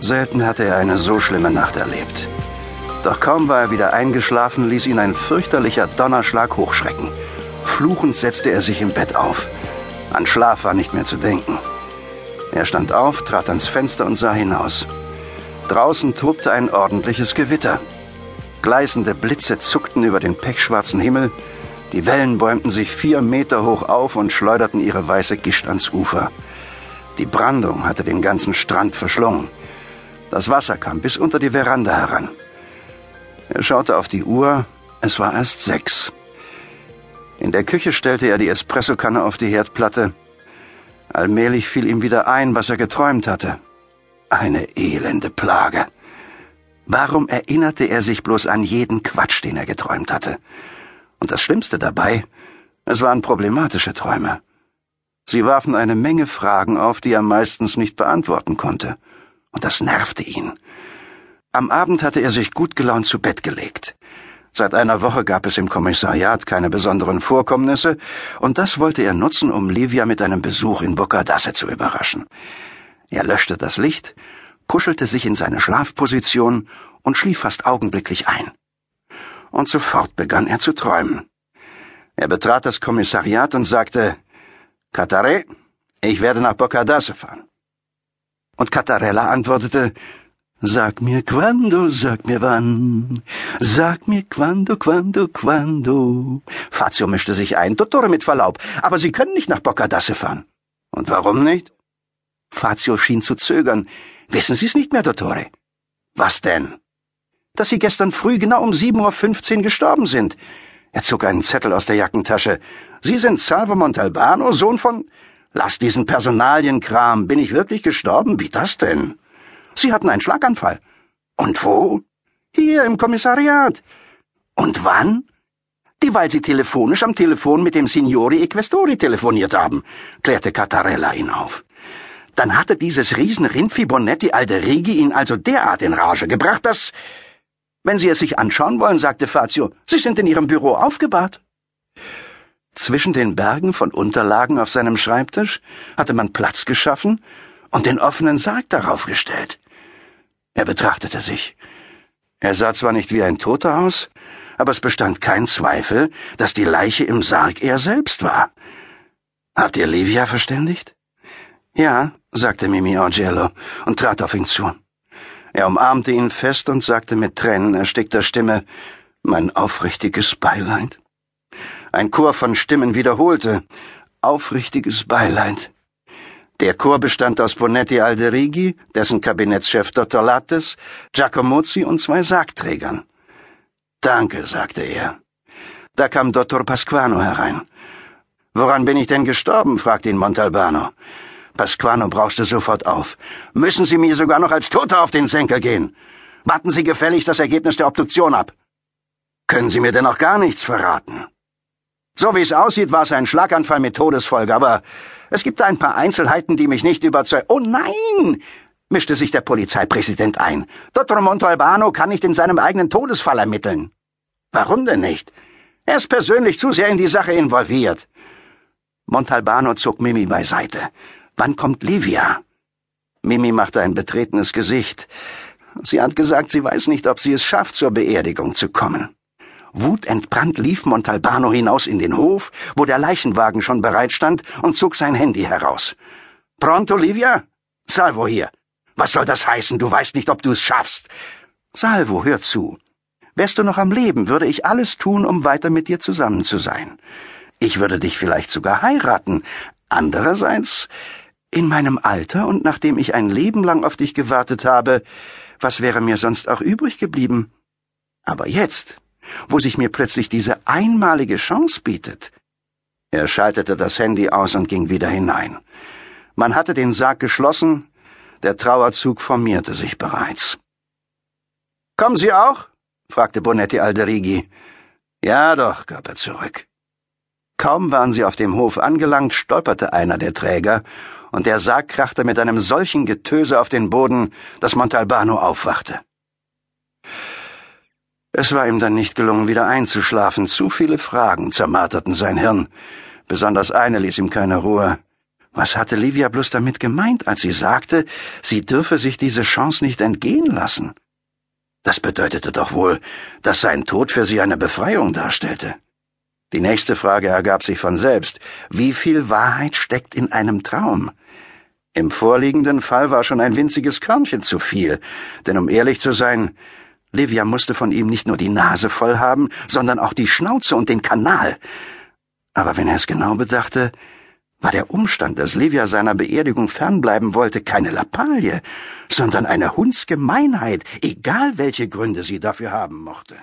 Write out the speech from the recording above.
Selten hatte er eine so schlimme Nacht erlebt. Doch kaum war er wieder eingeschlafen, ließ ihn ein fürchterlicher Donnerschlag hochschrecken. Fluchend setzte er sich im Bett auf. An Schlaf war nicht mehr zu denken. Er stand auf, trat ans Fenster und sah hinaus. Draußen tobte ein ordentliches Gewitter. Gleißende Blitze zuckten über den pechschwarzen Himmel, die Wellen bäumten sich vier Meter hoch auf und schleuderten ihre weiße Gischt ans Ufer. Die Brandung hatte den ganzen Strand verschlungen. Das Wasser kam bis unter die Veranda heran. Er schaute auf die Uhr, es war erst sechs. In der Küche stellte er die Espressokanne auf die Herdplatte. Allmählich fiel ihm wieder ein, was er geträumt hatte. Eine elende Plage. Warum erinnerte er sich bloß an jeden Quatsch, den er geträumt hatte? Und das Schlimmste dabei, es waren problematische Träume. Sie warfen eine Menge Fragen auf, die er meistens nicht beantworten konnte. Und das nervte ihn. Am Abend hatte er sich gut gelaunt zu Bett gelegt. Seit einer Woche gab es im Kommissariat keine besonderen Vorkommnisse, und das wollte er nutzen, um Livia mit einem Besuch in Bocadasse zu überraschen. Er löschte das Licht, kuschelte sich in seine Schlafposition und schlief fast augenblicklich ein. Und sofort begann er zu träumen. Er betrat das Kommissariat und sagte, Katare, ich werde nach Bocadasse fahren. Und Catarella antwortete, Sag mir quando, sag mir wann. Sag mir quando, quando, quando. Fazio mischte sich ein. Dottore mit Verlaub, aber Sie können nicht nach Boccadasse fahren. Und warum nicht? Fazio schien zu zögern. Wissen Sie es nicht mehr, Dottore? Was denn? Dass Sie gestern früh genau um 7.15 Uhr gestorben sind. Er zog einen Zettel aus der Jackentasche. Sie sind Salvo Montalbano, Sohn von... Lass diesen Personalienkram. Bin ich wirklich gestorben? Wie das denn? Sie hatten einen Schlaganfall. Und wo? Hier im Kommissariat. Und wann? Dieweil Sie telefonisch am Telefon mit dem Signori Equestori telefoniert haben, klärte Cattarella ihn auf. Dann hatte dieses Riesenrindvieh Bonetti Alderigi ihn also derart in Rage gebracht, dass... Wenn Sie es sich anschauen wollen, sagte Fazio, Sie sind in Ihrem Büro aufgebahrt. Zwischen den Bergen von Unterlagen auf seinem Schreibtisch hatte man Platz geschaffen und den offenen Sarg darauf gestellt. Er betrachtete sich. Er sah zwar nicht wie ein Toter aus, aber es bestand kein Zweifel, dass die Leiche im Sarg er selbst war. Habt ihr Livia verständigt? Ja, sagte Mimi Orgello und trat auf ihn zu. Er umarmte ihn fest und sagte mit Tränen erstickter Stimme Mein aufrichtiges Beileid. Ein Chor von Stimmen wiederholte Aufrichtiges Beileid. Der Chor bestand aus Bonetti Alderigi, dessen Kabinettschef Dr. Lattes, Giacomozzi und zwei Sargträgern. Danke, sagte er. Da kam Dr. Pasquano herein. Woran bin ich denn gestorben? fragte ihn Montalbano. Pasquano brauste sofort auf. Müssen Sie mir sogar noch als Toter auf den Senkel gehen? Warten Sie gefällig das Ergebnis der Obduktion ab. Können Sie mir denn noch gar nichts verraten? So wie es aussieht, war es ein Schlaganfall mit Todesfolge, aber es gibt ein paar Einzelheiten, die mich nicht überzeugen. Oh nein! mischte sich der Polizeipräsident ein. Dr. Montalbano kann nicht in seinem eigenen Todesfall ermitteln. Warum denn nicht? Er ist persönlich zu sehr in die Sache involviert. Montalbano zog Mimi beiseite. Wann kommt Livia? Mimi machte ein betretenes Gesicht. Sie hat gesagt, sie weiß nicht, ob sie es schafft, zur Beerdigung zu kommen. Wutentbrannt lief Montalbano hinaus in den Hof, wo der Leichenwagen schon bereitstand, und zog sein Handy heraus. Pronto, Livia? Salvo hier. Was soll das heißen? Du weißt nicht, ob du es schaffst. Salvo, hör zu. Wärst du noch am Leben, würde ich alles tun, um weiter mit dir zusammen zu sein. Ich würde dich vielleicht sogar heiraten. Andererseits, in meinem Alter und nachdem ich ein Leben lang auf dich gewartet habe, was wäre mir sonst auch übrig geblieben? Aber jetzt, wo sich mir plötzlich diese einmalige Chance bietet. Er schaltete das Handy aus und ging wieder hinein. Man hatte den Sarg geschlossen, der Trauerzug formierte sich bereits. Kommen Sie auch? fragte Bonetti Alderigi. Ja doch, gab er zurück. Kaum waren sie auf dem Hof angelangt, stolperte einer der Träger, und der Sarg krachte mit einem solchen Getöse auf den Boden, dass Montalbano aufwachte. Es war ihm dann nicht gelungen, wieder einzuschlafen. Zu viele Fragen zermarterten sein Hirn. Besonders eine ließ ihm keine Ruhe. Was hatte Livia bloß damit gemeint, als sie sagte, sie dürfe sich diese Chance nicht entgehen lassen? Das bedeutete doch wohl, dass sein Tod für sie eine Befreiung darstellte. Die nächste Frage ergab sich von selbst. Wie viel Wahrheit steckt in einem Traum? Im vorliegenden Fall war schon ein winziges Körnchen zu viel, denn um ehrlich zu sein, Livia musste von ihm nicht nur die Nase voll haben, sondern auch die Schnauze und den Kanal. Aber wenn er es genau bedachte, war der Umstand, dass Livia seiner Beerdigung fernbleiben wollte, keine Lappalie, sondern eine Hundsgemeinheit, egal welche Gründe sie dafür haben mochte.